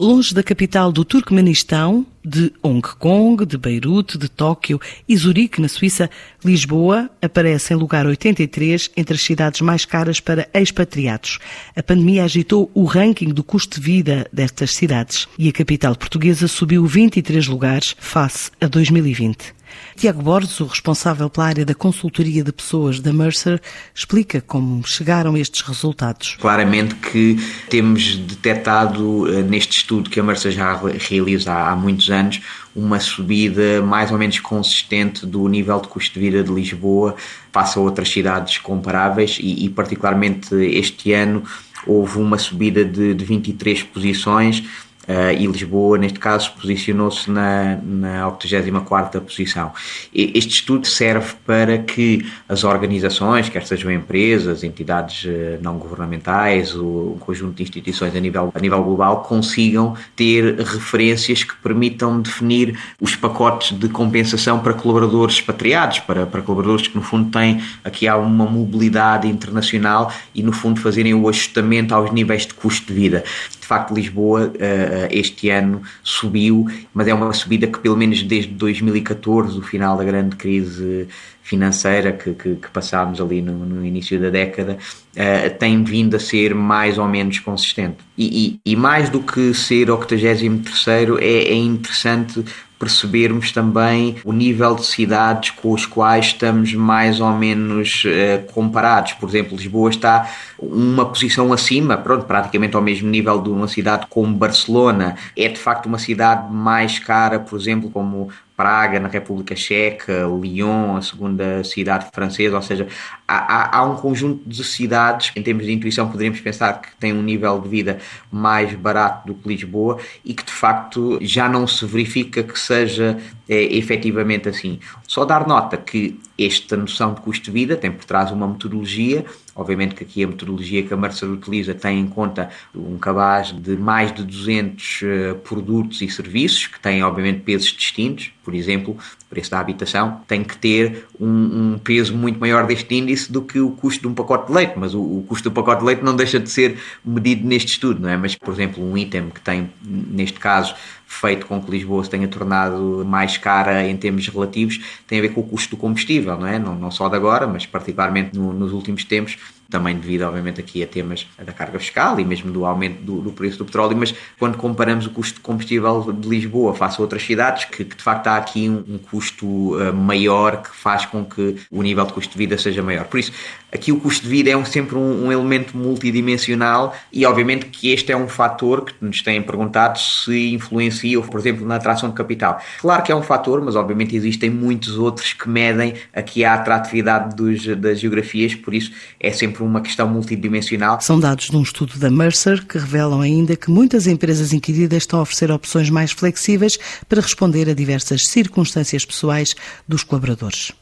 Longe da capital do Turcomenistão, de Hong Kong, de Beirute, de Tóquio e Zurique, na Suíça, Lisboa aparece em lugar 83 entre as cidades mais caras para expatriados. A pandemia agitou o ranking do custo de vida destas cidades e a capital portuguesa subiu 23 lugares face a 2020. Tiago Borges, o responsável pela área da consultoria de pessoas da Mercer, explica como chegaram estes resultados. Claramente que temos detectado eh, neste estudo que a Mercer já realiza há muitos anos uma subida mais ou menos consistente do nível de custo de vida de Lisboa face a outras cidades comparáveis e, e particularmente este ano houve uma subida de, de 23 posições Uh, e Lisboa, neste caso, posicionou-se na, na 84 posição. E este estudo serve para que as organizações, quer sejam empresas, entidades uh, não governamentais, ou um conjunto de instituições a nível, a nível global, consigam ter referências que permitam definir os pacotes de compensação para colaboradores expatriados, para, para colaboradores que, no fundo, têm aqui há uma mobilidade internacional e, no fundo, fazerem o ajustamento aos níveis de custo de vida. Facto, Lisboa. Eh, este ano subiu, mas é uma subida que pelo menos desde 2014, o final da grande crise financeira que, que, que passámos ali no, no, início da década, uh, tem vindo a ser mais ou menos consistente. E, e, e mais do que ser 83 é, é interessante percebermos também o nível de cidades com os quais estamos mais ou menos uh, comparados. Por exemplo, Lisboa está uma posição acima, pronto, praticamente ao mesmo nível de uma cidade como Barcelona. É de facto uma cidade mais cara, por exemplo, como Praga, na República Checa, Lyon, a segunda cidade francesa, ou seja, há, há, há, um conjunto de cidades, em termos de intuição, poderíamos pensar que têm um nível de vida mais barato do que Lisboa e que de facto já não se verifica que seja é, efetivamente assim. Só dar nota que esta noção de custo de vida tem por trás uma metodologia, obviamente que aqui a metodologia que a Mercer utiliza tem em conta um cabaz de mais de 200 uh, eh, produtos e serviços, que têm obviamente pesos distintos, por exemplo, o preço da habitação tem que ter um, um, peso muito maior deste índice do que o custo de um pacote de leite, mas o, o, custo do pacote de leite não deixa de ser medido neste estudo, não é? Mas, por exemplo, um item que tem, neste caso, feito com que Lisboa se tenha tornado mais cara em termos relativos tem a ver com o custo do combustível, não é? Não, não só de agora, mas particularmente no, nos últimos tempos, também devido, obviamente, aqui a temas da carga fiscal e mesmo do aumento do, do, preço do petróleo, mas quando comparamos o custo de combustível de Lisboa face a outras cidades, que, que de facto há aqui um, um custo uh, maior que faz com que o nível de custo de vida seja maior. Por isso, aqui o custo de vida é um, sempre um, um, elemento multidimensional e, obviamente, que este é um fator que nos têm perguntado se influencia, por exemplo, na atração de capital. Claro que é um fator, mas obviamente existem muitos outros que medem aqui a atratividade dos, das geografias, por isso é sempre sempre uma questão multidimensional. São dados de um estudo da Mercer que revelam ainda que muitas empresas inquiridas estão a oferecer opções mais flexíveis para responder a diversas circunstâncias pessoais dos colaboradores.